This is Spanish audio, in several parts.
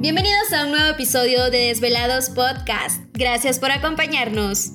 Bienvenidos a un nuevo episodio de Desvelados Podcast. Gracias por acompañarnos.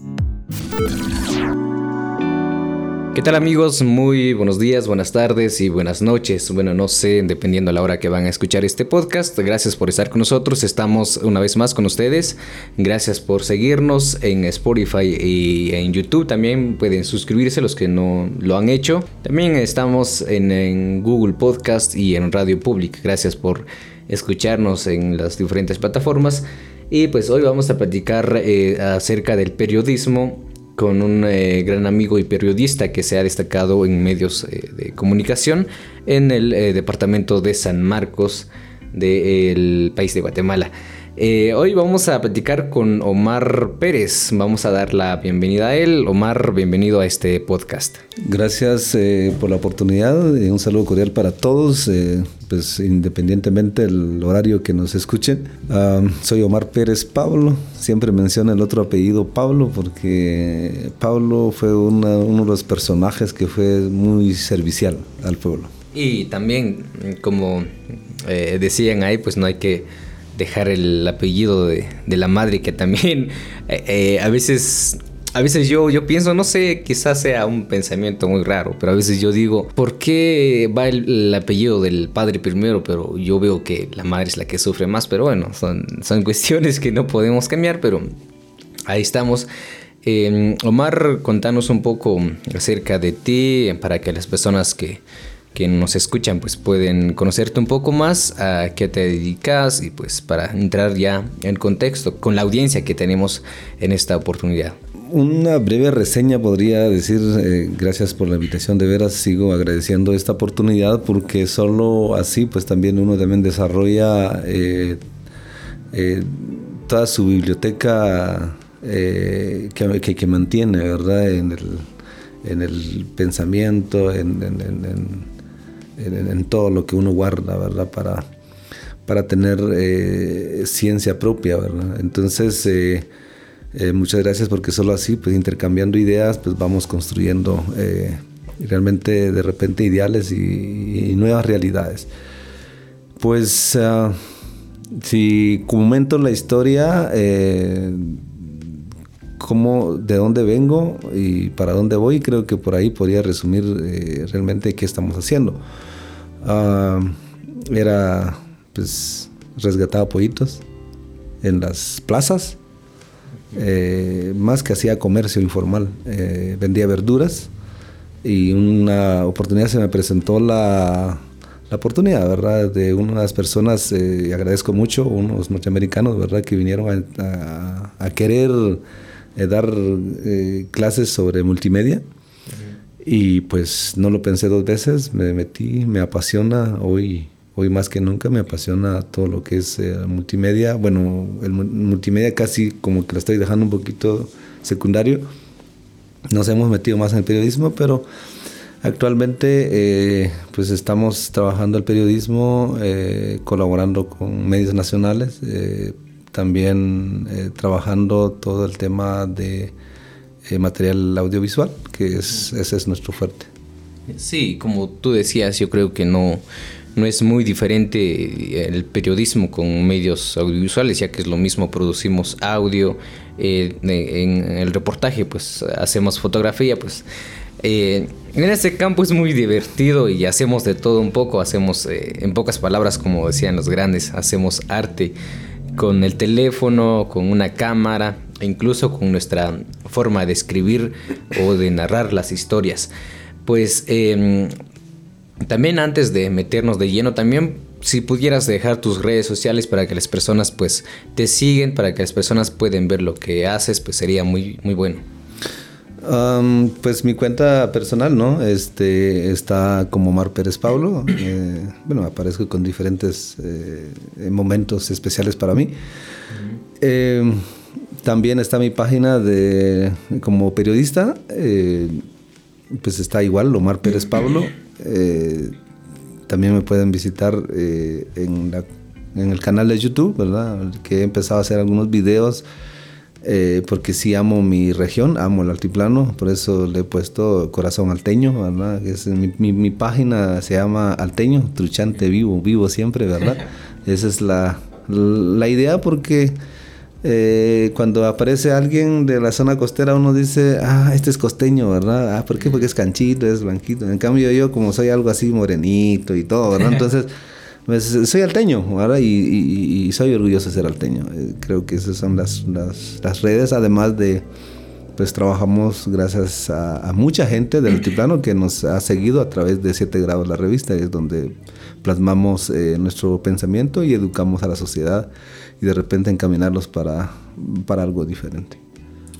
¿Qué tal amigos? Muy buenos días, buenas tardes y buenas noches. Bueno, no sé, dependiendo a la hora que van a escuchar este podcast. Gracias por estar con nosotros. Estamos una vez más con ustedes. Gracias por seguirnos en Spotify y en YouTube. También pueden suscribirse los que no lo han hecho. También estamos en, Google Podcast y en Radio Public. Gracias por escucharnos en las diferentes plataformas. Y pues hoy vamos a platicar eh, acerca del periodismo con un eh, gran amigo y periodista que se ha destacado en medios eh, de comunicación en el departamento de San Marcos del país de Guatemala. Hoy vamos a platicar con Omar Pérez. Vamos a dar la bienvenida a él. Omar, bienvenido a este podcast. Gracias por la oportunidad. un saludo cordial para todos pues independientemente del horario que nos escuchen. Ah, soy Omar Pérez Pablo, siempre menciono el otro apellido Pablo porque Pablo fue uno de los personajes que fue muy servicial al pueblo. Y también, como eh, decían ahí, pues no hay que dejar el apellido de, la madre que también eh, eh, a veces a veces yo, yo pienso, no sé, quizás sea un pensamiento muy raro, pero a veces yo digo, ¿por qué va el, apellido del padre primero? Pero yo veo que la madre es la que sufre más, pero bueno, son, son cuestiones que no podemos cambiar, pero ahí estamos. Em, Omar, contanos un poco acerca de ti para que las personas que, que nos escuchan pues pueden conocerte un poco más, a qué te dedicas y pues para entrar ya en contexto con la audiencia que tenemos en esta oportunidad una breve reseña podría decir, eh, gracias por la invitación, de veras sigo agradeciendo esta oportunidad porque solo así pues también uno también desarrolla eh, eh, toda su biblioteca que, mantiene, ¿verdad? En el, en el pensamiento, en, en, en, todo lo que uno guarda, ¿verdad? Para, para tener ciencia propia, ¿verdad? Entonces, eh, muchas gracias porque solo así, pues intercambiando ideas, pues vamos construyendo eh, realmente de repente ideales y, nuevas realidades. Pues uh, si comento la historia, eh, cómo, de dónde vengo y para dónde voy, creo que por ahí podría resumir realmente qué estamos haciendo. Ah, era pues resgataba pollitos en las plazas eh, más que hacía comercio informal, eh, vendía verduras y una oportunidad se me presentó la, la oportunidad, ¿verdad? De unas personas, eh, agradezco mucho, unos norteamericanos, ¿verdad? Que vinieron a, a, querer dar clases sobre multimedia. Y pues no lo pensé dos veces, me metí, me apasiona hoy hoy más que nunca me apasiona todo lo que es eh, multimedia. Bueno, el multimedia casi como que lo estoy dejando un poquito secundario. Nos hemos metido más en el periodismo, pero actualmente eh, pues estamos trabajando el periodismo, eh, colaborando con medios nacionales, también trabajando todo el tema de material audiovisual, que es, ese es nuestro fuerte. Sí, como tú decías, yo creo que no no es muy diferente el periodismo con medios audiovisuales, ya que es lo mismo, producimos audio, eh, en el reportaje pues hacemos fotografía, pues eh, en este campo es muy divertido y hacemos de todo un poco, hacemos eh, en pocas palabras como decían los grandes, hacemos arte con el teléfono, con una cámara e incluso con nuestra forma de escribir o de narrar las historias. Pues em, también antes de meternos de lleno, también si pudieras dejar tus redes sociales para que las personas pues te siguen, para que las personas puedan ver lo que haces, pues sería muy, muy bueno. Pues mi cuenta personal, ¿no? Este está como Mar Pérez Pablo. Eh, bueno, aparezco con diferentes eh, momentos especiales para mí. Em, también está mi página de como periodista. Eh, pues está igual, Omar Pérez Pablo. También me pueden visitar eh, en, el canal de YouTube, ¿verdad? Que he empezado a hacer algunos videos eh, porque sí amo mi región, amo el altiplano, por eso le he puesto Corazón Alteño, ¿verdad? Es, mi, página se llama Alteño, Truchante Vivo, vivo siempre, ¿verdad? Esa es la, La idea porque eh, cuando aparece alguien de la zona costera uno dice, ah, este es costeño, ¿verdad? Ah, ¿por qué? Porque es canchito, es blanquito. En cambio yo como soy algo así morenito y todo, ¿verdad? Entonces... Pues, soy alteño, ¿verdad? Y, soy orgulloso de ser alteño. Eh, creo que esas son las, las, redes, además de, pues trabajamos gracias a, mucha gente del altiplano que nos ha seguido a través de 7 grados la revista, es donde plasmamos eh, nuestro pensamiento y educamos a la sociedad y de repente encaminarlos para, para algo diferente.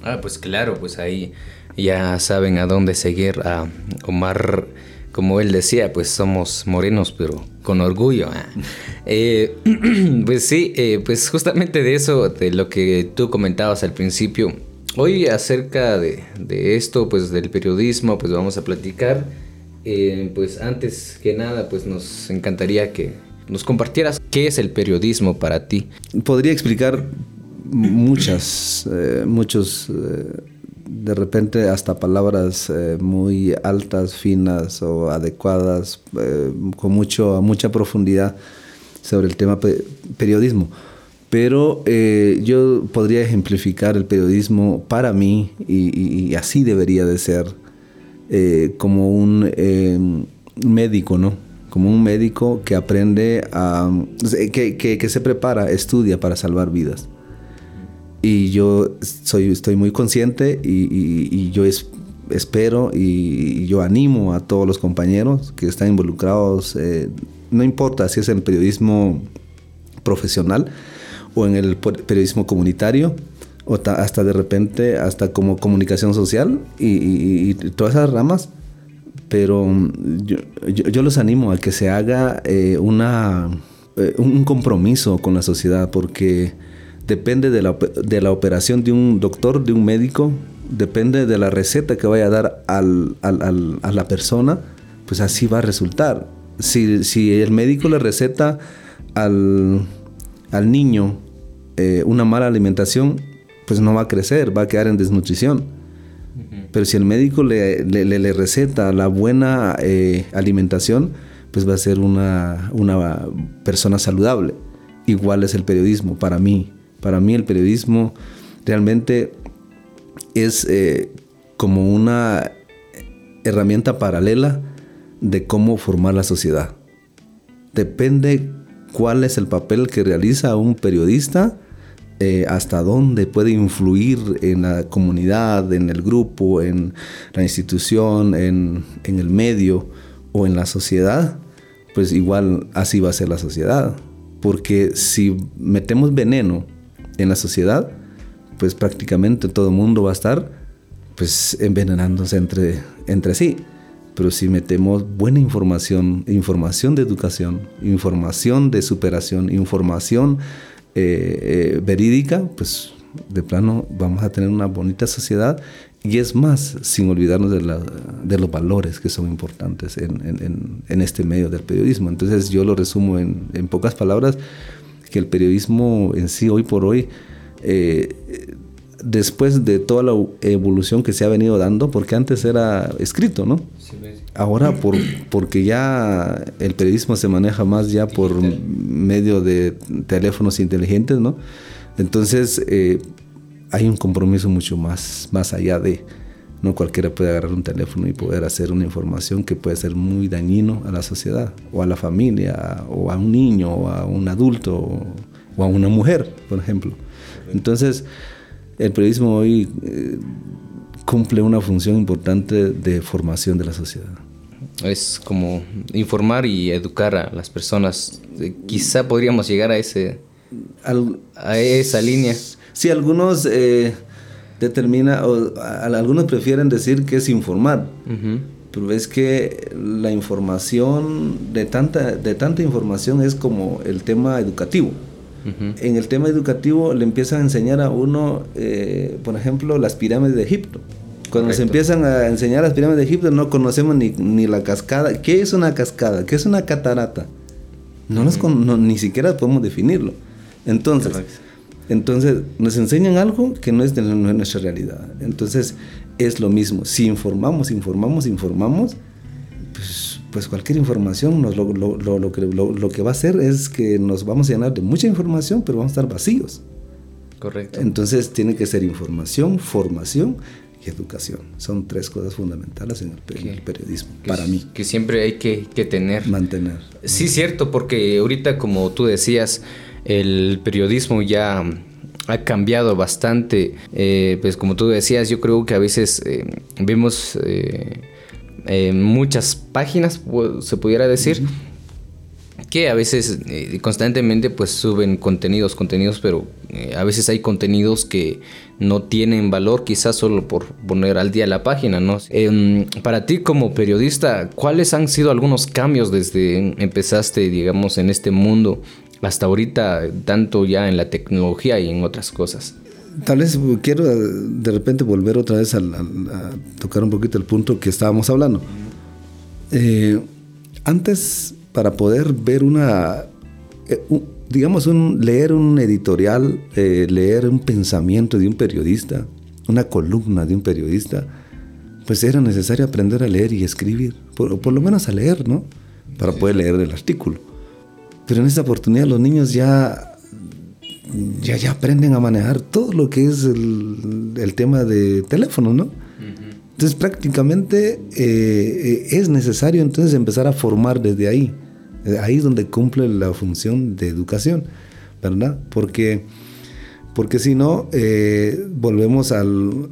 Ah, pues claro, pues ahí ya saben a dónde seguir a Omar como él decía, pues somos morenos, pero con orgullo. ¿ah? Eh, pues sí, eh, pues justamente de eso, de lo que tú comentabas al principio, hoy acerca de, esto, pues del periodismo, pues vamos a platicar. Eh, pues antes que nada, pues nos encantaría que nos compartieras qué es el periodismo para ti. Podría explicar muchas, muchos de repente hasta palabras eh, muy altas, finas o adecuadas, eh, con mucho, mucha profundidad sobre el tema periodismo. Pero eh, yo podría ejemplificar el periodismo para mí, y, así debería de ser, como un médico, ¿no? Como un médico que aprende a... que, que se prepara, estudia para salvar vidas y yo soy, estoy muy consciente y, yo espero y, yo animo a todos los compañeros que están involucrados, eh, no importa si es en periodismo profesional o en el periodismo comunitario o hasta de repente hasta como comunicación social y, todas esas ramas, pero yo, yo, los animo a que se haga eh, una, eh, un compromiso con la sociedad porque depende de la, de la, operación de un doctor, de un médico, depende de la receta que vaya a dar al, al, a la persona, pues así va a resultar. Si, si el médico le receta al, al niño eh, una mala alimentación, pues no va a crecer, va a quedar en desnutrición. Pero si el médico le, le, le receta la buena eh, alimentación, pues va a ser una, una persona saludable. Igual es el periodismo para mí. Para mí el periodismo realmente es eh, como una herramienta paralela de cómo formar la sociedad. Depende cuál es el papel que realiza un periodista, eh, hasta dónde puede influir en la comunidad, en el grupo, en la institución, en, en el medio o en la sociedad, pues igual así va a ser la sociedad. Porque si metemos veneno en la sociedad, pues prácticamente todo el mundo va a estar pues envenenándose entre, entre sí. Pero si metemos buena información, información de educación, información de superación, información eh, eh, verídica, pues de plano vamos a tener una bonita sociedad y es más, sin olvidarnos de, la, de los valores que son importantes en, en, en, este medio del periodismo. Entonces yo lo resumo en, en pocas palabras, que el periodismo en sí, hoy por hoy, eh, después de toda la evolución que se ha venido dando, porque antes era escrito, ¿no? Ahora, por, porque ya el periodismo se maneja más ya por medio de teléfonos inteligentes, ¿no? Entonces, eh, hay un compromiso mucho más, más allá de, no cualquiera puede agarrar un teléfono y poder hacer una información que puede ser muy dañino a la sociedad, o a la familia, o a un niño, o a un adulto, o, a una mujer, por ejemplo. Entonces, el periodismo hoy eh, cumple una función importante de formación de la sociedad. Es como informar y educar a las personas. Eh, quizá podríamos llegar a ese a esa línea. Sí, algunos eh, determina, o algunos prefieren decir que es informar, pero es que la información, de tanta, de tanta información es como el tema educativo. En el tema educativo le empiezan a enseñar a uno, eh, por ejemplo, las pirámides de Egipto. Cuando se empiezan a enseñar las pirámides de Egipto no conocemos ni, ni, la cascada. ¿Qué es una cascada? ¿Qué es una catarata? No, ni siquiera podemos definirlo. Entonces, entonces, nos enseñan algo que no es de nuestra realidad. Entonces, es lo mismo. Si informamos, informamos, informamos, pues, pues cualquier información nos lo, lo, lo, que, lo, que va a hacer es que nos vamos a llenar de mucha información, pero vamos a estar vacíos. Correcto. Entonces tiene que ser información, formación y educación. Son tres cosas fundamentales en el, periodismo, para mí. Que siempre hay que, que, tener. Mantener. Sí, cierto, porque ahorita, como tú decías, el periodismo ya ha cambiado bastante. Eh, pues como tú decías, yo creo que a veces eh, vemos eh, muchas páginas, se pudiera decir, que a veces constantemente pues suben contenidos, contenidos, pero a veces hay contenidos que no tienen valor quizás solo por poner al día la página, ¿no? Em, para ti como periodista, ¿cuáles han sido algunos cambios desde empezaste, digamos, en este mundo hasta ahorita, tanto ya en la tecnología y en otras cosas? Tal vez quiero de repente volver otra vez a, tocar un poquito el punto que estábamos hablando. Eh, antes, para poder ver una, eh, digamos, un, leer un editorial, eh, leer un pensamiento de un periodista, una columna de un periodista, pues era necesario aprender a leer y escribir, por, por lo menos a leer, ¿no? Para poder leer el artículo. Pero en esta oportunidad los niños ya, ya, ya aprenden a manejar todo lo que es el, el tema de teléfono, ¿no? Entonces prácticamente eh, eh, es necesario entonces empezar a formar desde ahí. Ahí es donde cumple la función de educación, ¿verdad? Porque, porque si no, eh, volvemos al,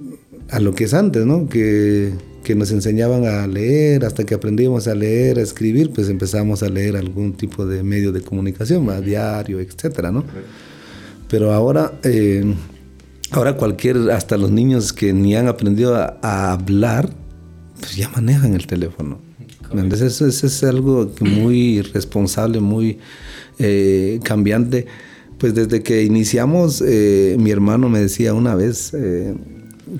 a lo que es antes, ¿no? Que que nos enseñaban a leer, hasta que aprendimos a leer, a escribir, pues empezamos a leer algún tipo de medio de comunicación, más diario, etcétera, ¿no? Pero ahora, eh, ahora cualquier, hasta los niños que ni han aprendido a, hablar, pues ya manejan el teléfono. Entonces eso, es algo muy responsable, muy eh, cambiante. Pues desde que iniciamos, eh, mi hermano me decía una vez,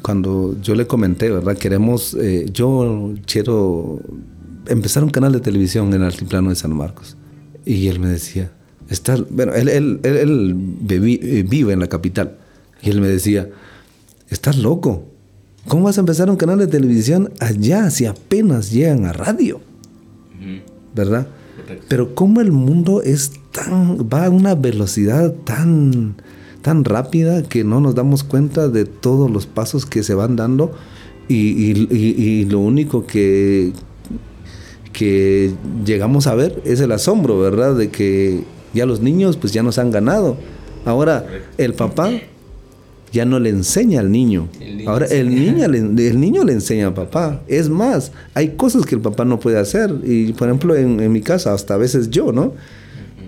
cuando yo le comenté, ¿verdad? Queremos, eh, yo quiero empezar un canal de televisión en el altiplano de San Marcos. Y él me decía, está, bueno, él, él, él, eh, vive en la capital. Y él me decía, estás loco. ¿Cómo vas a empezar un canal de televisión allá si apenas llegan a radio? ¿Verdad? Pero cómo el mundo es tan, va a una velocidad tan tan rápida que no nos damos cuenta de todos los pasos que se van dando y, lo único que, que llegamos a ver es el asombro, ¿verdad? De que ya los niños pues ya nos han ganado. Ahora el papá ya no le enseña al niño. Ahora el niño, le, el niño le enseña al papá. Es más, hay cosas que el papá no puede hacer. Y por ejemplo en, en mi casa, hasta a veces yo, ¿no?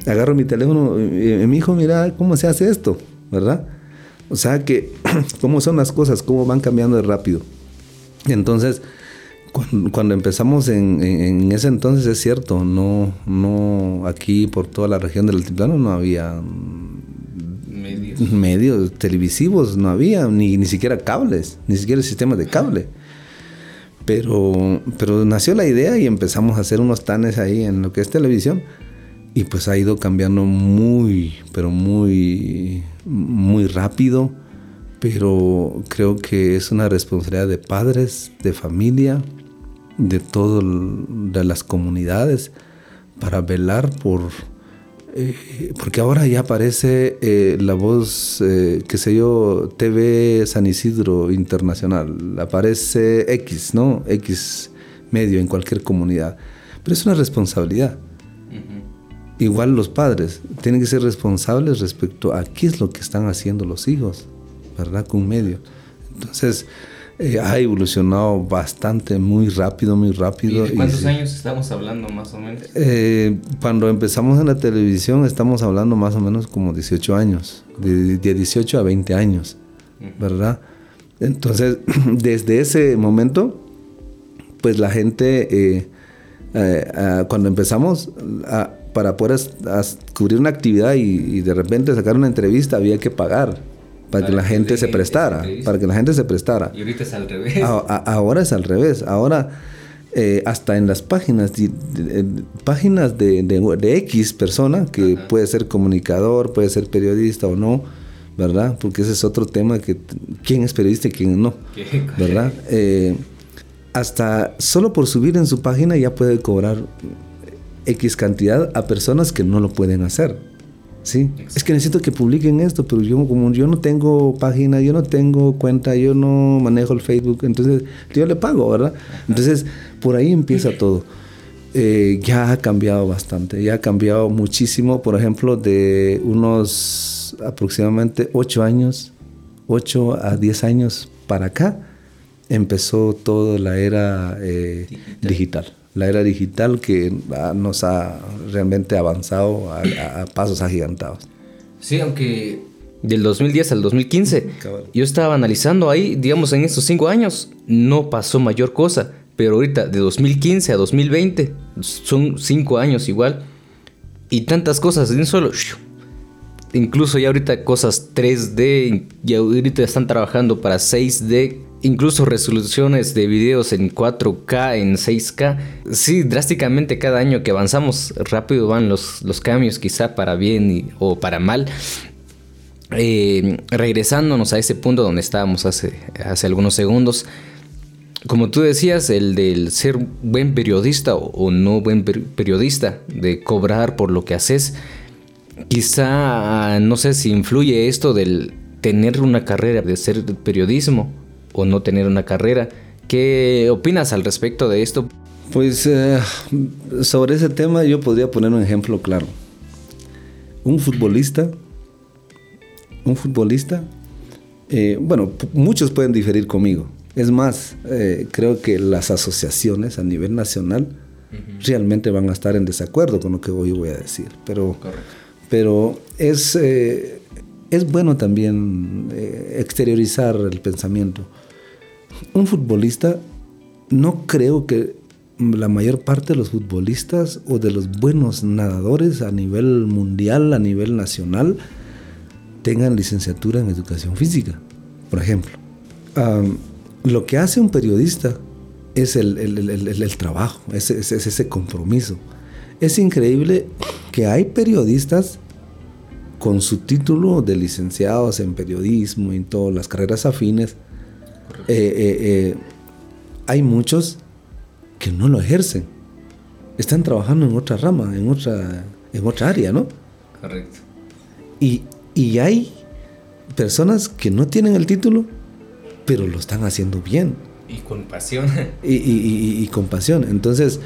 Agarro mi teléfono y mi hijo, mira cómo se hace esto. ¿Verdad? O sea que, ¿cómo son las cosas? ¿Cómo van cambiando de rápido? Entonces, cuando, empezamos en, ese entonces, es cierto, no, no, aquí por toda la región del altiplano no había medios, televisivos, no había, ni, ni siquiera cables, ni siquiera sistemas de cable. Pero, pero nació la idea y empezamos a hacer unos tanes ahí en lo que es televisión. Y pues ha ido cambiando muy, pero muy, muy rápido. Pero creo que es una responsabilidad de padres, de familia, de todas las comunidades, para velar por... Eh, porque ahora ya aparece eh, la voz, eh, qué sé yo, TV San Isidro Internacional, aparece X, ¿no? X medio en cualquier comunidad. Pero es una responsabilidad. Igual los padres tienen que ser responsables respecto a qué es lo que están haciendo los hijos, ¿verdad? Con medio. Entonces, eh, ha evolucionado bastante, muy rápido, muy rápido. ¿Y de cuántos años estamos hablando más o menos? Eh, cuando empezamos en la televisión estamos hablando más o menos como 18 años, de, 18 a 20 años, ¿verdad? Entonces, desde ese momento, pues la gente, eh, cuando empezamos, a, para poder cubrir una actividad y, de repente sacar una entrevista había que pagar para, que la gente se prestara, para que la gente se prestara. Y ahorita es al revés. ahora es al revés. Ahora eh, hasta en las páginas, de, páginas de, de, X persona, que puede ser comunicador, puede ser periodista o no, ¿verdad? Porque ese es otro tema que quién es periodista y quién no, ¿verdad? Eh, hasta solo por subir en su página ya puede cobrar X cantidad a personas que no lo pueden hacer. Sí, es que necesito que publiquen esto, pero yo como yo no tengo página, yo no tengo cuenta, yo no manejo el Facebook, entonces yo le pago, ¿verdad? Entonces por ahí empieza todo. Eh, ya ha cambiado bastante, ya ha cambiado muchísimo, por ejemplo, de unos aproximadamente 8 años, 8 a 10 años para acá, empezó toda la era eh, digital. La era digital que nos ha realmente avanzado a, pasos agigantados. Sí, aunque del 2010 al 2015, yo estaba analizando ahí, digamos, en estos cinco años, no pasó mayor cosa. Pero ahorita, de 2015 a 2020, son cinco años igual. Y tantas cosas de un solo. Incluso ya ahorita cosas 3D, ya ahorita están trabajando para 6D incluso resoluciones de videos en 4K, en 6K. Sí, drásticamente cada año que avanzamos rápido van los, los cambios, quizá para bien o para mal. Eh, regresándonos a ese punto donde estábamos hace, hace algunos segundos, como tú decías, el del ser buen periodista o, no buen periodista, de cobrar por lo que haces, quizá no sé si influye esto del tener una carrera de ser periodismo o no tener una carrera. ¿Qué opinas al respecto de esto? Pues eh, sobre ese tema yo podría poner un ejemplo claro. Un futbolista, un futbolista, eh, bueno, muchos pueden diferir conmigo. Es más, eh, creo que las asociaciones a nivel nacional realmente van a estar en desacuerdo con lo que hoy voy a decir. Pero, pero es, es bueno también exteriorizar el pensamiento un futbolista, no creo que la mayor parte de los futbolistas o de los buenos nadadores a nivel mundial, a nivel nacional, tengan licenciatura en educación física, por ejemplo. lo que hace un periodista es el, trabajo, es, ese compromiso. Es increíble que hay periodistas con su título de licenciados en periodismo y en todas las carreras afines, eh, eh, eh, hay muchos que no lo ejercen. Están trabajando en otra rama, en otra, en otra área, ¿no? Correcto. Y, y hay personas que no tienen el título, pero lo están haciendo bien. Y con pasión. Y, y, y, con pasión. Entonces,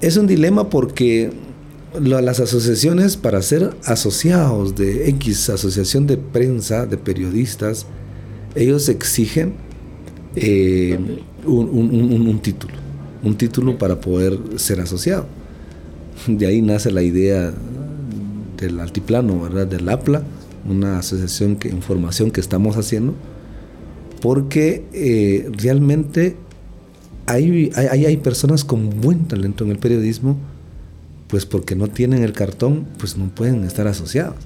es un dilema porque las asociaciones para ser asociados de X asociación de prensa, de periodistas, ellos exigen eh, un, título, un título para poder ser asociado. De ahí nace la idea del altiplano, ¿verdad? Del APLA, una asociación que información que estamos haciendo, porque eh, realmente hay, hay, hay personas con buen talento en el periodismo, pues porque no tienen el cartón, pues no pueden estar asociados.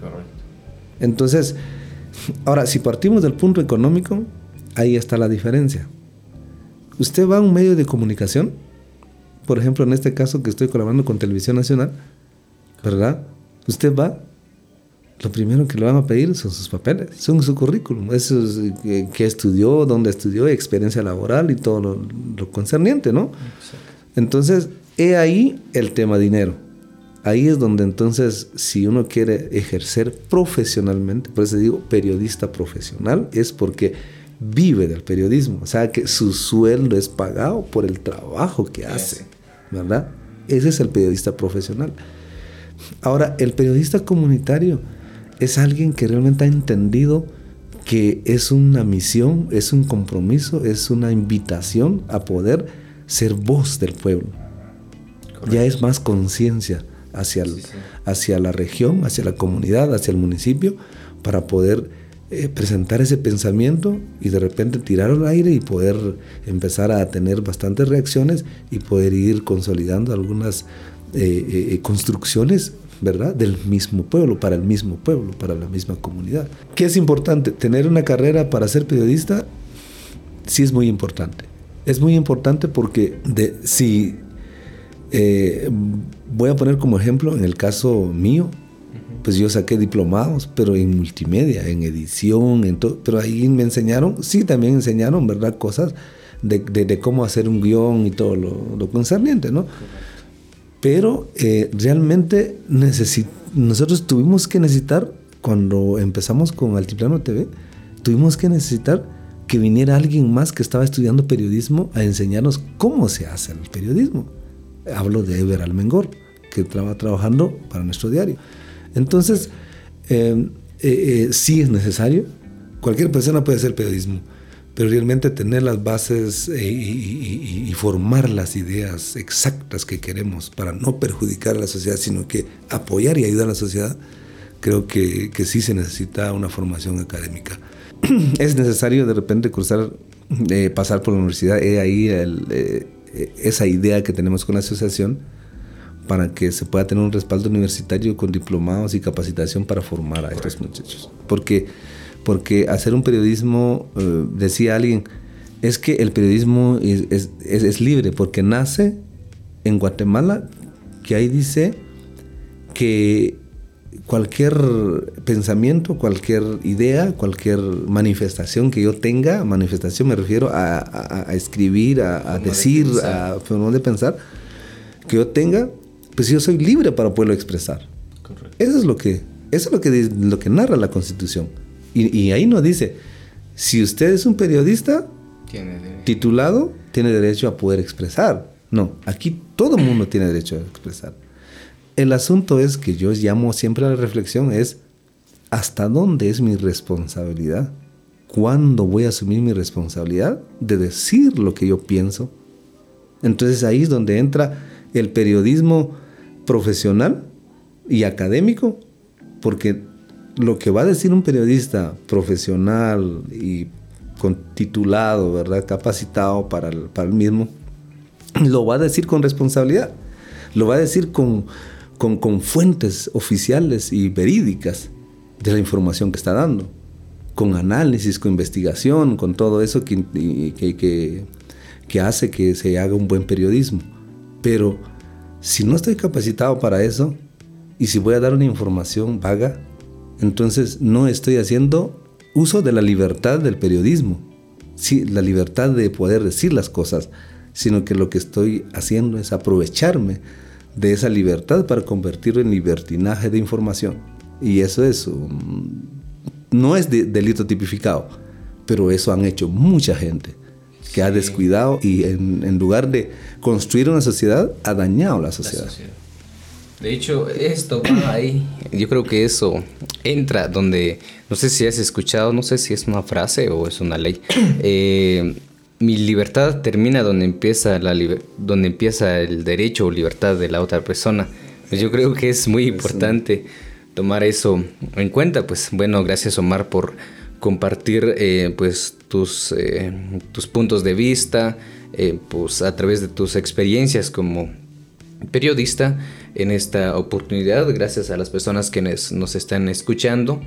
Correcto. Entonces, ahora, si partimos del punto económico, ahí está la diferencia. Usted va a un medio de comunicación, por ejemplo, en este caso que estoy colaborando con Televisión Nacional, ¿verdad? Usted va, lo primero que le van a pedir son sus papeles, son su currículum, eso es, eh, que, estudió, dónde estudió, experiencia laboral y todo lo, concerniente, ¿no? Entonces, he ahí el tema dinero. Ahí es donde entonces, si uno quiere ejercer profesionalmente, por eso digo periodista profesional, es porque vive del periodismo, o sea que su sueldo es pagado por el trabajo que hace, ¿verdad? Ese es el periodista profesional. Ahora, el periodista comunitario es alguien que realmente ha entendido que es una misión, es un compromiso, es una invitación a poder ser voz del pueblo. Ya es más conciencia hacia, hacia la región, hacia la comunidad, hacia el municipio, para poder eh, presentar ese pensamiento y de repente tirar al aire y poder empezar a tener bastantes reacciones y poder ir consolidando algunas eh, eh, construcciones, ¿verdad? Del mismo pueblo, para el mismo pueblo, para la misma comunidad. ¿Qué es importante? Tener una carrera para ser periodista sí es muy importante. Es muy importante porque si voy a poner como ejemplo en el caso mío, pues yo saqué diplomados, pero en multimedia, en edición, en todo. Pero ahí me enseñaron, sí, también enseñaron, ¿verdad? Cosas de, cómo hacer un guion y todo lo, concerniente, ¿no? Pero eh, realmente nosotros tuvimos que necesitar, cuando empezamos con Altiplano TV, tuvimos que necesitar que viniera alguien más que estaba estudiando periodismo a enseñarnos cómo se hace el periodismo. Hablo de Ever Almengor, que estaba trabajando para nuestro diario. Entonces, eh, eh, sí es necesario. Cualquier persona puede hacer periodismo, pero realmente tener las bases eh, y, formar las ideas exactas que queremos para no perjudicar a la sociedad, sino que apoyar y ayudar a la sociedad, creo que, que sí se necesita una formación académica. es necesario de repente cruzar, eh, pasar por la universidad, he ahí esa idea que tenemos con la asociación para que se pueda tener un respaldo universitario con diplomados y capacitación para formar a estos muchachos. Porque, porque hacer un periodismo, eh, decía alguien, es que el periodismo es, es, libre, porque nace en Guatemala, que ahí dice que cualquier pensamiento, cualquier idea, cualquier manifestación que yo tenga, manifestación me refiero a, escribir, a, decir, a forma de pensar, que yo tenga, pues yo soy libre para poderlo expresar. Eso es lo que, eso es lo que, lo que narra la Constitución. Y, ahí nos dice, si usted es un periodista titulado, tiene derecho a poder expresar. No, aquí todo el mundo tiene derecho a expresar. El asunto es que yo llamo siempre a la reflexión es, ¿hasta dónde es mi responsabilidad? ¿Cuándo voy a asumir mi responsabilidad de decir lo que yo pienso? Entonces ahí es donde entra el periodismo profesional y académico, porque lo que va a decir un periodista profesional y con titulado, ¿verdad? capacitado para el, para el mismo, lo va a decir con responsabilidad, lo va a decir con, con, con, fuentes oficiales y verídicas de la información que está dando, con análisis, con investigación, con todo eso que, que, que, que hace que se haga un buen periodismo. Pero si no estoy capacitado para eso y si voy a dar una información vaga, entonces no estoy haciendo uso de la libertad del periodismo, sí, la libertad de poder decir las cosas, sino que lo que estoy haciendo es aprovecharme de esa libertad para convertirlo en libertinaje de información. Y eso es, no es delito tipificado, pero eso han hecho mucha gente que ha descuidado y en, lugar de construir una sociedad, ha dañado la sociedad. De hecho, esto va ahí. Yo creo que eso entra donde, no sé si has escuchado, no sé si es una frase o es una ley. Eh, mi libertad termina donde empieza, la donde empieza el derecho o libertad de la otra persona. Pues yo creo que es muy importante tomar eso en cuenta. Pues bueno, gracias Omar por compartir eh, pues tus, eh, tus puntos de vista, eh, pues a través de tus experiencias como periodista en esta oportunidad, gracias a las personas que nos, están escuchando.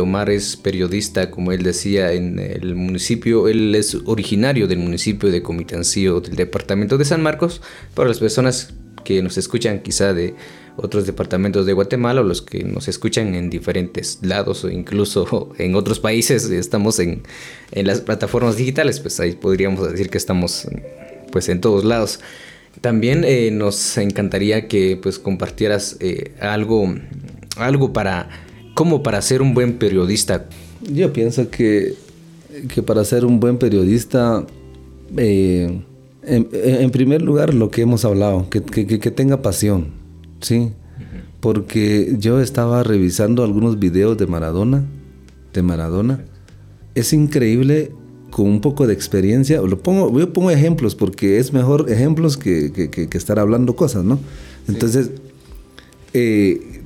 Omar es periodista, como él decía, en el municipio, él es originario del municipio de Comitancío del departamento de San Marcos, para las personas que nos escuchan quizá de otros departamentos de Guatemala o los que nos escuchan en diferentes lados o incluso en otros países, estamos en, las plataformas digitales, pues ahí podríamos decir que estamos pues en todos lados. También eh, nos encantaría que pues compartieras eh, algo, algo para, como para ser un buen periodista. Yo pienso que, que para ser un buen periodista, eh, en, primer lugar, lo que hemos hablado, que, que tenga pasión Sí, porque yo estaba revisando algunos videos de Maradona, de Maradona. Es increíble con un poco de experiencia, lo pongo, yo pongo ejemplos porque es mejor ejemplos que, que, estar hablando cosas, ¿no? Entonces, eh,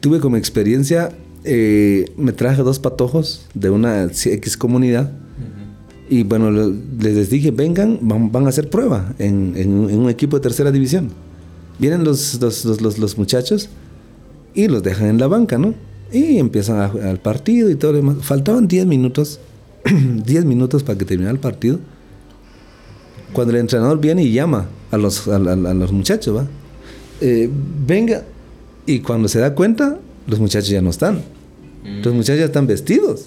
tuve como experiencia, eh, me traje dos patojos de una X comunidad y bueno, les dije, vengan, van, a hacer prueba en, en un equipo de tercera división. Vienen los, los, los, muchachos y los dejan en la banca, ¿no? Y empiezan al partido y todo lo demás. Faltaban 10 minutos, 10 minutos para que terminara el partido. Cuando el entrenador viene y llama a los, a, los muchachos, ¿va? Eh, venga. Y cuando se da cuenta, los muchachos ya no están. Los muchachos ya están vestidos.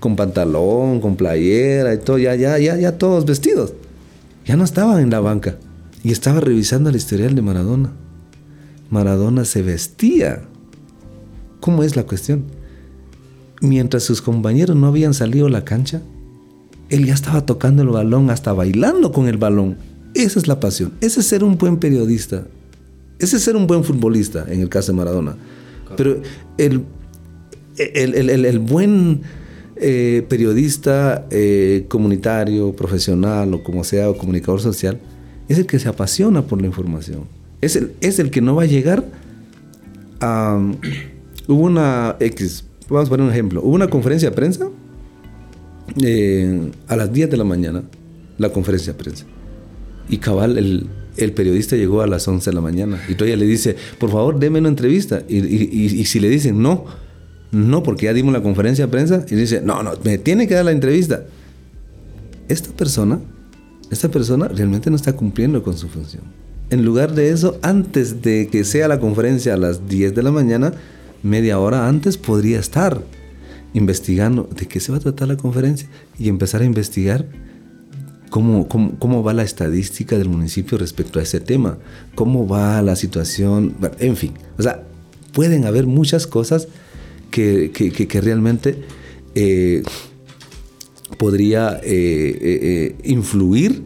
con pantalón, con playera y todo, ya, ya, ya, ya todos vestidos. Ya no estaban en la banca. Y estaba revisando el historial de Maradona. Maradona se vestía. ¿Cómo es la cuestión? Mientras sus compañeros no habían salido a la cancha, él ya estaba tocando el balón, hasta bailando con el balón. Esa es la pasión. Ese es ser un buen periodista. Ese es ser un buen futbolista, en el caso de Maradona. Pero el, el, buen eh, periodista eh, comunitario, profesional o como sea, o comunicador social, es el que se apasiona por la información. Es el, es el que no va a llegar a... hubo una X, vamos a poner un ejemplo, hubo una conferencia de prensa eh, a las 10 de la mañana, la conferencia de prensa. Y cabal, el, el periodista llegó a las 11 de la mañana y todavía le dice, por favor, déme una entrevista. Y, si le dicen, no, no, porque ya dimos la conferencia de prensa, y dice, no, no, me tiene que dar la entrevista. Esta persona, esta persona realmente no está cumpliendo con su función. En lugar de eso, antes de que sea la conferencia a las 10 de la mañana, media hora antes podría estar investigando de qué se va a tratar la conferencia y empezar a investigar cómo, cómo, va la estadística del municipio respecto a ese tema, cómo va la situación, en fin, o sea, pueden haber muchas cosas que, que, realmente eh, podría eh, eh, influir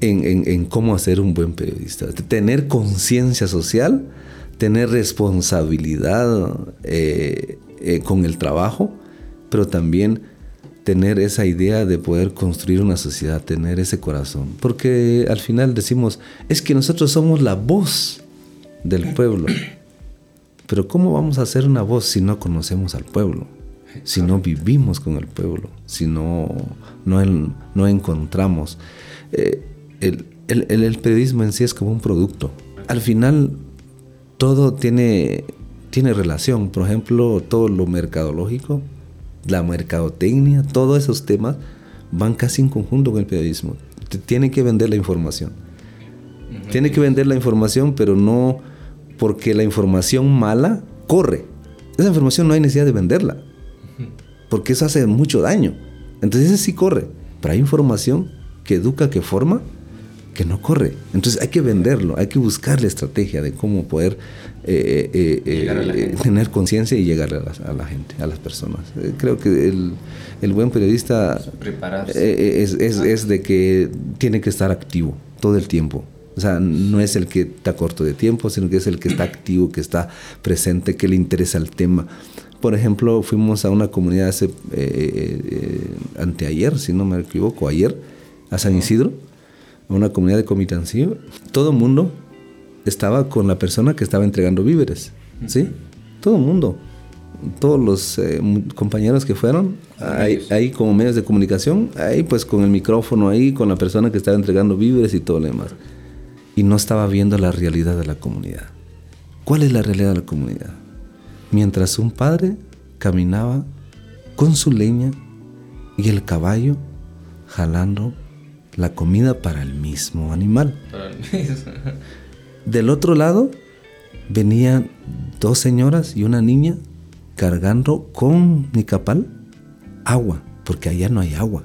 en, en, cómo hacer un buen periodista. Tener conciencia social, tener responsabilidad con el trabajo, pero también tener esa idea de poder construir una sociedad, tener ese corazón. Porque al final decimos, es que nosotros somos la voz del pueblo. Pero ¿cómo vamos a hacer una voz si no conocemos al pueblo? Si no vivimos con el pueblo, si no, no, encontramos. Eh, el, el, periodismo en sí es como un producto. Al final todo tiene, tiene relación. Por ejemplo, todo lo mercadológico la mercadotecnia, todos esos temas van casi en conjunto con el periodismo. Tiene que vender la información. Tiene que vender la información, pero no porque la información mala corre. Esa información no hay necesidad de venderla, porque eso hace mucho daño. Entonces ese sí corre, pero hay información que educa, que forma, que no corre. Entonces hay que venderlo, hay que buscar la estrategia de cómo poder eh, eh, eh, tener conciencia y llegar a la, gente, a las personas. creo que el, buen periodista es, es, de que tiene que estar activo todo el tiempo. O sea, no es el que está corto de tiempo, sino que es el que está activo, que está presente, que le interesa el tema. Por ejemplo, fuimos a una comunidad hace, anteayer, si no me equivoco, ayer, a San Isidro a una comunidad de Comitancillo, todo el mundo estaba con la persona que estaba entregando víveres, ¿sí? Todo el mundo, todos los eh, compañeros que fueron, ahí, ahí, como medios de comunicación, ahí pues con el micrófono ahí, con la persona que estaba entregando víveres y todo lo demás. Y no estaba viendo la realidad de la comunidad. ¿Cuál es la realidad de la comunidad? Mientras un padre caminaba con su leña y el caballo jalando la comida para el mismo animal. Del otro lado venían dos señoras y una niña cargando con Nicapal agua, porque allá no hay agua.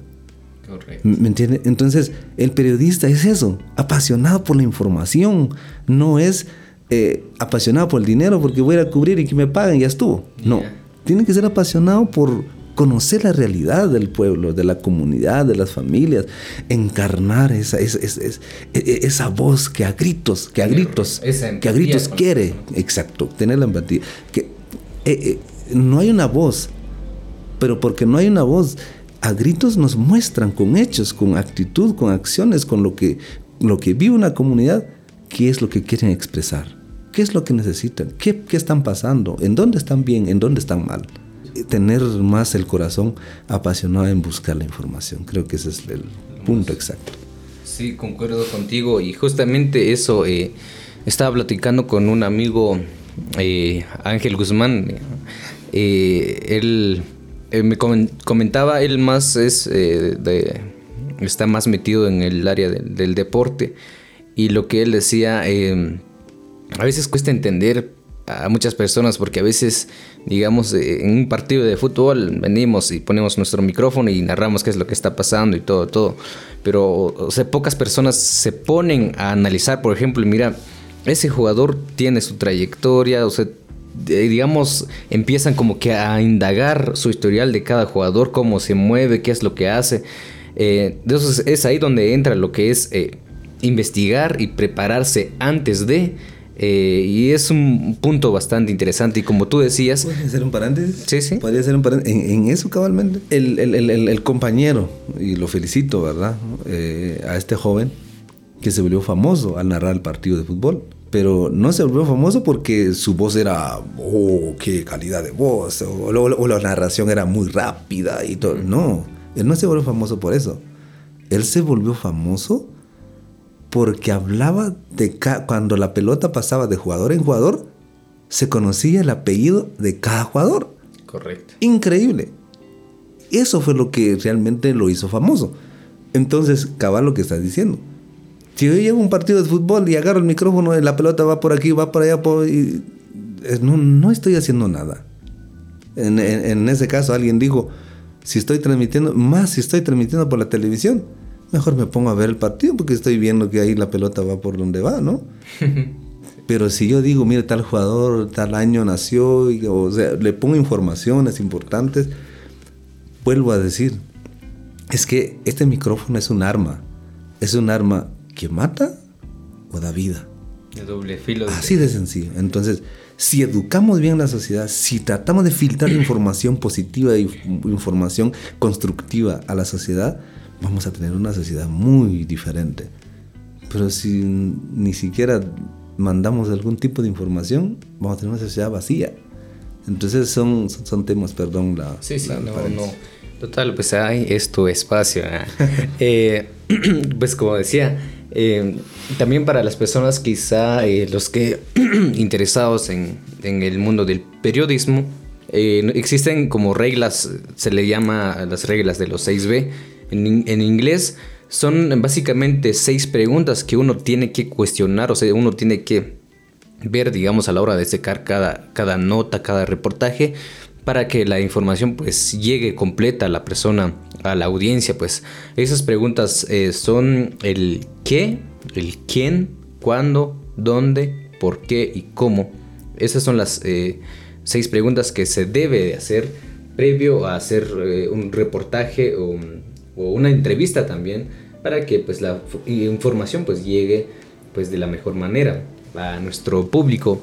Correcto. ¿Me entiende? Entonces, el periodista es eso, apasionado por la información, no es eh, apasionado por el dinero porque voy a, cubrir y que me paguen, ya estuvo. No, tiene que ser apasionado por conocer la realidad del pueblo, de la comunidad, de las familias, encarnar esa, esa, esa, esa voz que a gritos, que a gritos, que a gritos quiere, exacto, tener la empatía. Que, eh, eh, no hay una voz, pero porque no hay una voz, a gritos nos muestran con hechos, con actitud, con acciones, con lo que, lo que vive una comunidad, qué es lo que quieren expresar, qué es lo que necesitan, qué, qué están pasando, en dónde están bien, en dónde están mal tener más el corazón apasionado en buscar la información. Creo que ese es el punto exacto. Sí, concuerdo contigo y justamente eso, eh, estaba platicando con un amigo, eh, Ángel Guzmán, eh, él me comentaba, él más es de, está más metido en el área del deporte y lo que él decía, a veces cuesta entender a muchas personas porque a veces, digamos, eh, en un partido de fútbol venimos y ponemos nuestro micrófono y narramos qué es lo que está pasando y todo, todo. Pero o sea, pocas personas se ponen a analizar, por ejemplo, mira, ese jugador tiene su trayectoria, o sea, digamos, empiezan como que a indagar su historial de cada jugador, cómo se mueve, qué es lo que hace. Eh, entonces es ahí donde entra lo que es eh, investigar y prepararse antes de eh, y es un punto bastante interesante. Y como tú decías. ¿Puedes hacer un paréntesis? Sí, sí. Podría ser un paréntesis. En, eso, cabalmente. El, el, el, el, compañero, y lo felicito, ¿verdad? Eh, a este joven que se volvió famoso al narrar el partido de fútbol. Pero no se volvió famoso porque su voz era, oh, qué calidad de voz, o, o la narración era muy rápida y todo. No, él no se volvió famoso por eso. Él se volvió famoso porque hablaba de cuando la pelota pasaba de jugador en jugador, se conocía el apellido de cada jugador. Correcto. Increíble. Eso fue lo que realmente lo hizo famoso. Entonces, cabal lo que estás diciendo. Si yo llego a un partido de fútbol y agarro el micrófono y la pelota va por aquí, va por allá, no, no estoy haciendo nada. En, en ese caso, alguien dijo, si estoy transmitiendo, más si estoy transmitiendo por la televisión, mejor me pongo a ver el partido porque estoy viendo que ahí la pelota va por donde va, ¿no? Pero si yo digo, mire, tal jugador, tal año nació, y, o sea, le pongo informaciones importantes, vuelvo a decir, es que este micrófono es un arma. Es un arma que mata o da vida. De doble filo. Así de sencillo. Entonces, si educamos bien la sociedad, si tratamos de filtrar información positiva y información constructiva a la sociedad, vamos a tener una sociedad muy diferente. Pero si ni siquiera mandamos algún tipo de información, vamos a tener una sociedad vacía. Entonces son, son, temas, perdón, la... Sí, sí, no, no. Total, pues hay es tu espacio. ¿eh? Eh, pues como decía, eh, también para las personas quizá los que interesados en, en, el mundo del periodismo, existen como reglas, se le llama las reglas de los 6B, en, inglés son básicamente seis preguntas que uno tiene que cuestionar, o sea, uno tiene que ver, digamos, a la hora de secar cada, cada nota, cada reportaje, para que la información pues llegue completa a la persona, a la audiencia, pues esas preguntas eh, son el qué, el quién, cuándo, dónde, por qué y cómo. Esas son las eh, seis preguntas que se debe de hacer previo a hacer eh, un reportaje o o una entrevista también para que pues la información pues llegue pues de la mejor manera a nuestro público.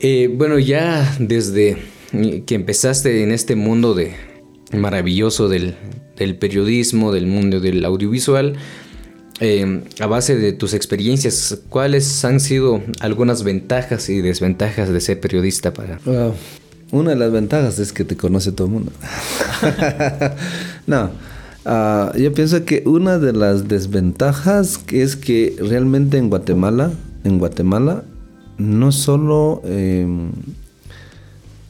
Eh, bueno, ya desde que empezaste en este mundo de maravilloso del, periodismo, del mundo del audiovisual, eh, a base de tus experiencias, ¿cuáles han sido algunas ventajas y desventajas de ser periodista para? una de las ventajas es que te conoce todo el mundo. no, Ah, yo pienso que una de las desventajas es que realmente en Guatemala, en Guatemala, no solo, em,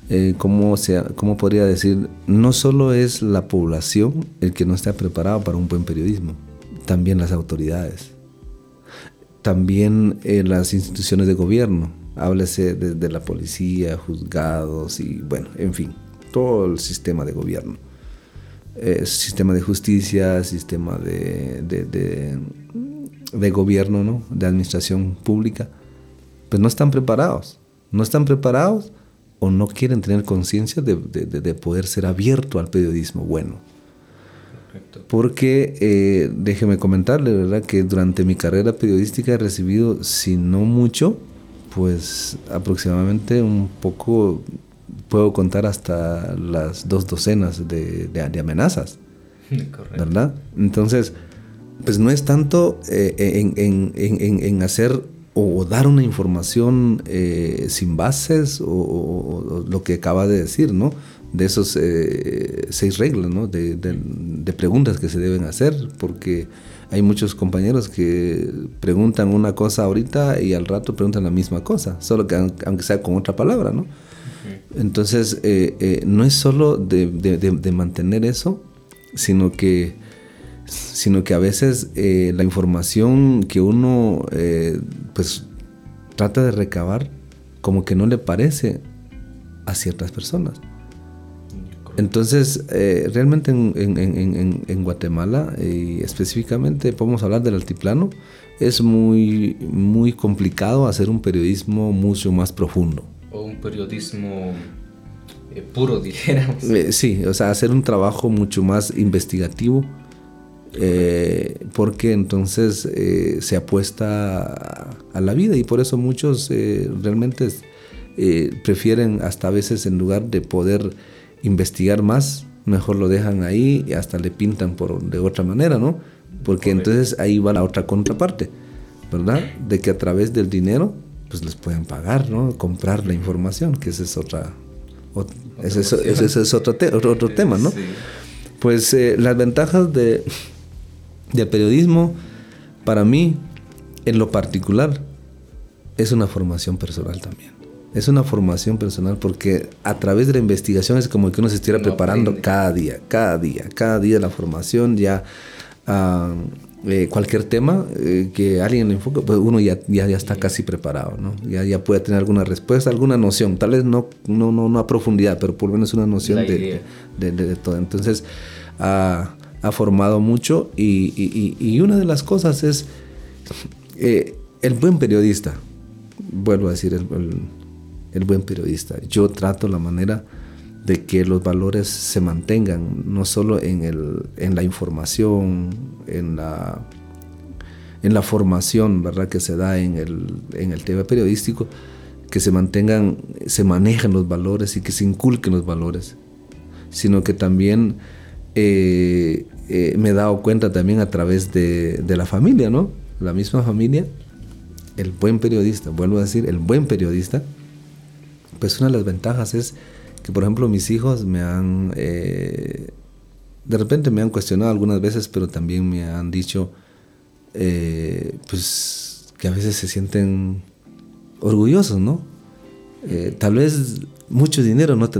eh, ¿cómo, ¿cómo podría decir? No solo es la población el que no está preparado para un buen periodismo, también las autoridades, también eh, las instituciones de gobierno, háblese de, de la policía, juzgados y bueno, en fin, todo el sistema de gobierno eh, sistema de justicia, sistema de, de, gobierno, ¿no? de administración pública, pues no están preparados. No están preparados o no quieren tener conciencia de, poder ser abierto al periodismo bueno. Porque eh, déjeme comentarle, ¿verdad? Que durante mi carrera periodística he recibido, si no mucho, pues aproximadamente un poco puedo contar hasta las dos docenas de, amenazas. ¿Verdad? Entonces, pues no es tanto eh, en, hacer o, dar una información eh, sin bases o, lo que acaba de decir, ¿no? De esos eh, seis reglas, ¿no? De, preguntas que se deben hacer, porque hay muchos compañeros que preguntan una cosa ahorita y al rato preguntan la misma cosa, solo que aunque sea con otra palabra, ¿no? Entonces, eh, eh, no es solo de, mantener eso, sino que, sino que a veces eh, la información que uno pues trata de recabar como que no le parece a ciertas personas. Entonces, realmente en, Guatemala, y específicamente podemos hablar del altiplano, es muy, muy complicado hacer un periodismo mucho más profundo. O un periodismo eh, puro, dijéramos. Eh, sí, o sea, hacer un trabajo mucho más investigativo, porque entonces se apuesta a, la vida y por eso muchos realmente prefieren hasta a veces en lugar de poder investigar más, mejor lo dejan ahí y hasta le pintan por, de otra manera, ¿no? Porque entonces ahí va la otra contraparte, ¿verdad? De que a través del dinero, pues les pueden pagar, ¿no? Comprar la información, que ese es otra... ese, es, otro, otro, tema, ¿no? Pues eh, las ventajas de, del periodismo, para mí, en lo particular, es una formación personal también. Es una formación personal porque a través de la investigación es como que uno se estuviera preparando cada día, cada día, cada día la formación ya... Ah, eh, cualquier tema eh, que alguien le enfoque, pues uno ya, ya, ya está casi preparado, ¿no? Ya, ya puede tener alguna respuesta, alguna noción, tal vez no, no, no, no a profundidad, pero por lo menos una noción de, de, de, todo. Entonces, ha, ha formado mucho y, y, y, una de las cosas es eh, el buen periodista, vuelvo a decir, el, el buen periodista. Yo trato la manera de que los valores se mantengan, no solo en, el, en la información, en la, en la formación ¿verdad? que se da en el, en el tema periodístico, que se mantengan, se manejen los valores y que se inculquen los valores, sino que también eh, eh, me he dado cuenta también a través de, de la familia, ¿no? La misma familia, el buen periodista, vuelvo a decir, el buen periodista, pues una de las ventajas es que, por ejemplo, mis hijos me han, eh, de repente me han cuestionado algunas veces, pero también me han dicho, eh, pues, que a veces se sienten orgullosos, ¿no? Eh, tal vez mucho dinero no,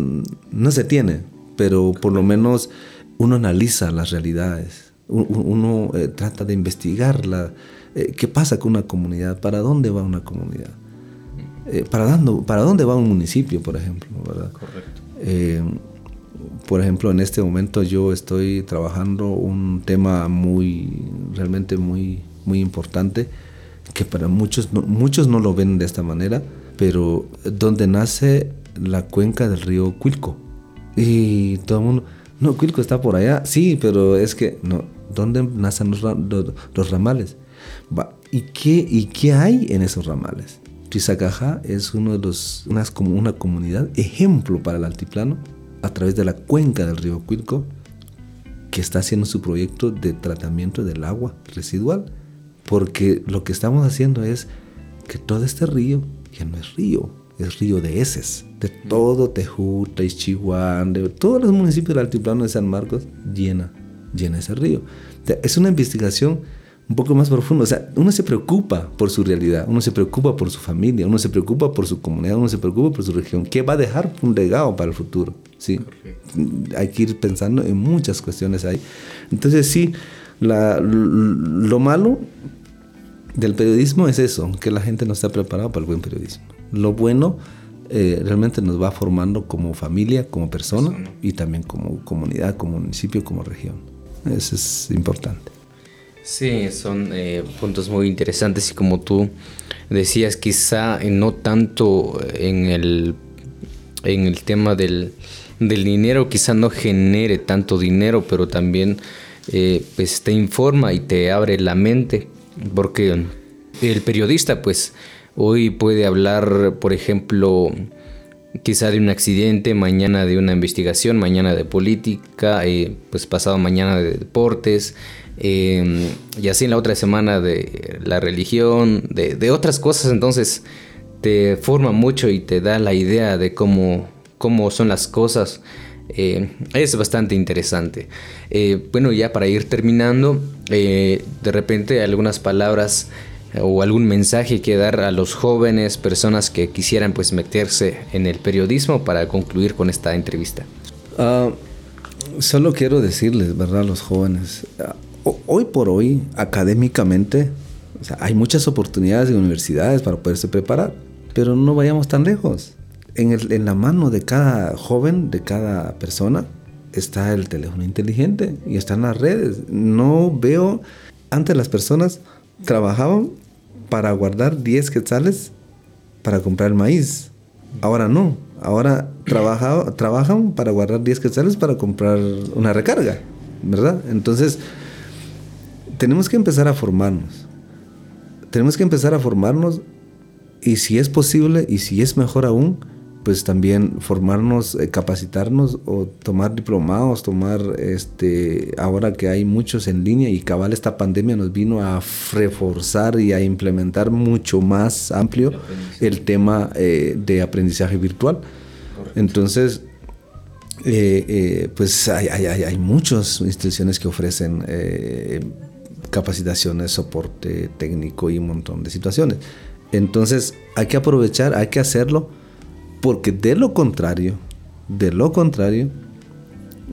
no se tiene, pero por lo menos uno analiza las realidades, uno, trata de investigar la, qué pasa con una comunidad, para dónde va una comunidad. Eh, ¿para, dando, ¿para dónde va un municipio, por ejemplo? Correcto. Eh, por ejemplo, en este momento yo estoy trabajando un tema muy, realmente muy, muy importante, que para muchos no, muchos no lo ven de esta manera, pero donde nace la cuenca del río Cuilco. Y todo el mundo, no, Cuilco está por allá, sí, pero es que, no, ¿dónde nacen los, los, ramales? ¿y, qué, ¿Y qué hay en esos ramales? Tizagajá es uno de los, una, como una comunidad ejemplo para el altiplano a través de la cuenca del río Cuilco que está haciendo su proyecto de tratamiento del agua residual. Porque lo que estamos haciendo es que todo este río ya no es río, es río de heces. De todo Tejuta, Ichihuán, de todos los municipios del altiplano de San Marcos, llena, llena ese río. Es una investigación un poco más profundo. O sea, uno se preocupa por su realidad, uno se preocupa por su familia, uno se preocupa por su comunidad, uno se preocupa por su región. ¿Qué va a dejar un legado para el futuro? ¿Sí? Hay que ir pensando en muchas cuestiones ahí. Entonces, sí, lo malo del periodismo es eso, que la gente no está preparada para el buen periodismo. Lo bueno eh, realmente nos va formando como familia, como persona y también como comunidad, como municipio, como región. Eso es importante. Sí, son eh, puntos muy interesantes y como tú decías, quizá no tanto en el, en el tema del, dinero, quizá no genere tanto dinero, pero también eh, pues te informa y te abre la mente, porque el periodista pues hoy puede hablar, por ejemplo, quizá de un accidente, mañana de una investigación, mañana de política, eh, pues pasado mañana de deportes, Em, y así en la otra semana de la religión, de, otras cosas, entonces te forma mucho y te da la idea de cómo, cómo son las cosas. Eh, es bastante interesante. Eh, bueno, ya para ir terminando, eh, de repente algunas palabras o algún mensaje que dar a los jóvenes, personas que quisieran pues meterse en el periodismo para concluir con esta entrevista. Ah, solo quiero decirles, ¿verdad? A los jóvenes, hoy por hoy, académicamente, hay muchas oportunidades en universidades para poderse preparar. Pero no vayamos tan lejos. En, el, en la mano de cada joven, de cada persona, está el teléfono inteligente y están las redes. No veo, antes las personas trabajaban para guardar 10 quetzales para comprar maíz. Ahora no. Ahora trabaja, trabajan para guardar 10 quetzales para comprar una recarga. ¿Verdad? Entonces, tenemos que empezar a formarnos. Tenemos que empezar a formarnos y si es posible y si es mejor aún, pues también formarnos, eh, capacitarnos o tomar diplomados, tomar este, ahora que hay muchos en línea y cabal esta pandemia nos vino a reforzar y a implementar mucho más amplio el tema eh, de aprendizaje virtual. Entonces, eh, pues hay, hay, hay, muchas instituciones que ofrecen capacitaciones, soporte técnico y un montón de situaciones. Entonces hay que aprovechar, hay que hacerlo porque de lo contrario, de lo contrario,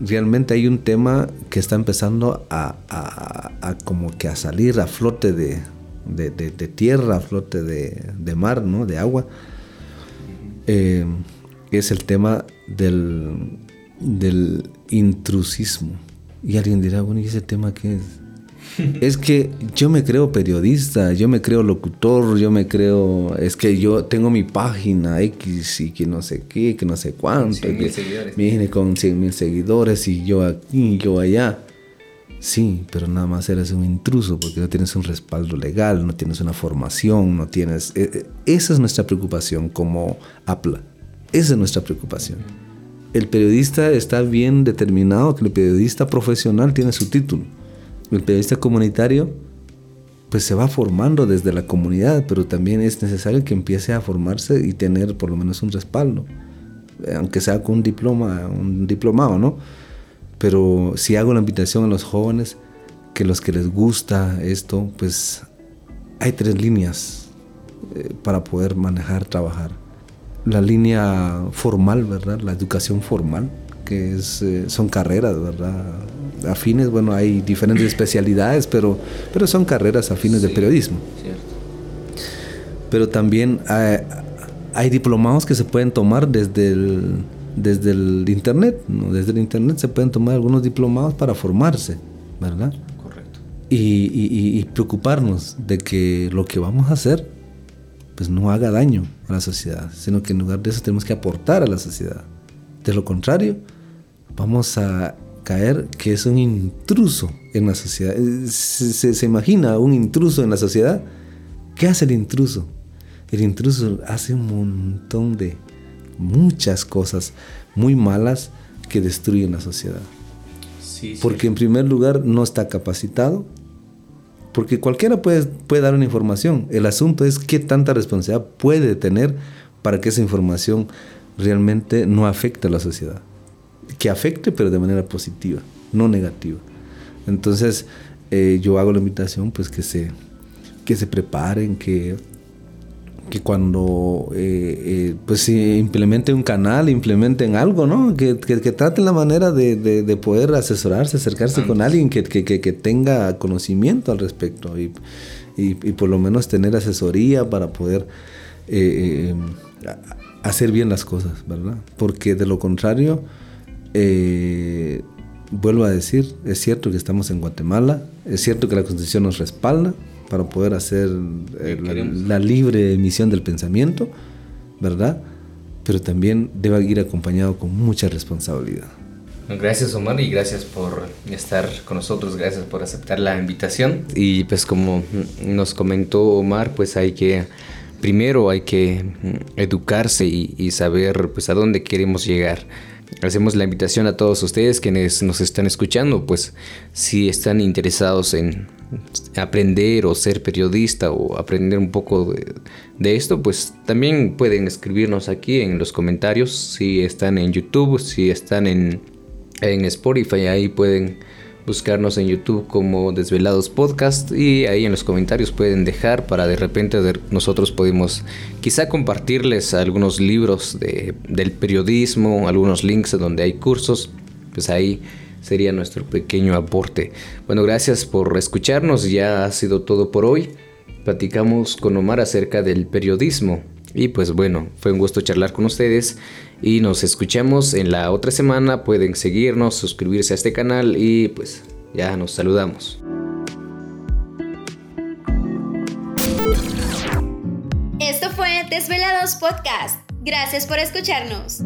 realmente hay un tema que está empezando a, como que a salir a flote de, tierra, a flote de, mar, ¿no? De agua. Eh, es el tema del, del intrusismo. Y alguien dirá, bueno, ¿y ese tema qué es? es que yo me creo periodista, yo me creo locutor, yo me creo, es que yo tengo mi página X y que no sé qué, que no sé cuánto. 100 mil seguidores. Con 100 mil seguidores y yo aquí, yo allá. Sí, pero nada más eres un intruso porque no tienes un respaldo legal, no tienes una formación, no tienes... Eh, eh, esa es nuestra preocupación como APLA. Esa es nuestra preocupación. El periodista está bien determinado que el periodista profesional tiene su título el periodista comunitario pues se va formando desde la comunidad, pero también es necesario que empiece a formarse y tener por lo menos un respaldo, eh, aunque sea con un diploma, un diplomado, ¿no? Pero si hago la invitación a los jóvenes, que los que les gusta esto, pues hay tres líneas eh, para poder manejar, trabajar. La línea formal, ¿verdad? La educación formal, que es, eh, son carreras, ¿verdad? afines, bueno, hay diferentes especialidades, pero, pero son carreras afines de periodismo. Pero también hay, diplomados que se pueden tomar desde el, desde el Internet, ¿no? Desde el Internet se pueden tomar algunos diplomados para formarse, ¿verdad? Correcto. Y, y preocuparnos de que lo que vamos a hacer pues no haga daño a la sociedad, sino que en lugar de eso tenemos que aportar a la sociedad. De lo contrario, vamos a caer que es un intruso en la sociedad. Eh, se, imagina un intruso en la sociedad. ¿Qué hace el intruso? El intruso hace un montón de muchas cosas muy malas que destruyen la sociedad. Porque en primer lugar no está capacitado. Porque cualquiera puede, puede dar una información. El asunto es qué tanta responsabilidad puede tener para que esa información realmente no afecte a la sociedad que afecte, pero de manera positiva, no negativa. Entonces, eh, yo hago la invitación, pues que se, que se preparen, que, que cuando eh, eh, pues implementen un canal, implementen algo, ¿no? Que, que, traten la manera de, de, poder asesorarse, acercarse con alguien que, que, tenga conocimiento al respecto y, y, y, por lo menos tener asesoría para poder hacer bien las cosas, ¿verdad? Porque de lo contrario, eh, vuelvo a decir, es cierto que estamos en Guatemala, es cierto que la Constitución nos respalda para poder hacer eh, la, libre emisión del pensamiento, ¿verdad? Pero también debe ir acompañado con mucha responsabilidad. Gracias Omar y gracias por estar con nosotros, gracias por aceptar la invitación. Y pues como nos comentó Omar, pues hay que, primero hay que educarse y, y saber pues a dónde queremos llegar Hacemos la invitación a todos ustedes quienes nos están escuchando, pues si están interesados en aprender o ser periodista o aprender un poco de, esto, pues también pueden escribirnos aquí en los comentarios. Si están en YouTube, si están en, en Spotify, ahí pueden buscarnos en YouTube como Desvelados Podcast y ahí en los comentarios pueden dejar para de repente nosotros podemos quizá compartirles algunos libros de, del periodismo, algunos links donde hay cursos, pues ahí sería nuestro pequeño aporte. Bueno, gracias por escucharnos, ya ha sido todo por hoy. Platicamos con Omar acerca del periodismo Y pues bueno, fue un gusto charlar con ustedes y nos escuchamos en la otra semana. Pueden seguirnos, suscribirse a este canal y pues ya nos saludamos. Esto fue Desvelados Podcast. Gracias por escucharnos.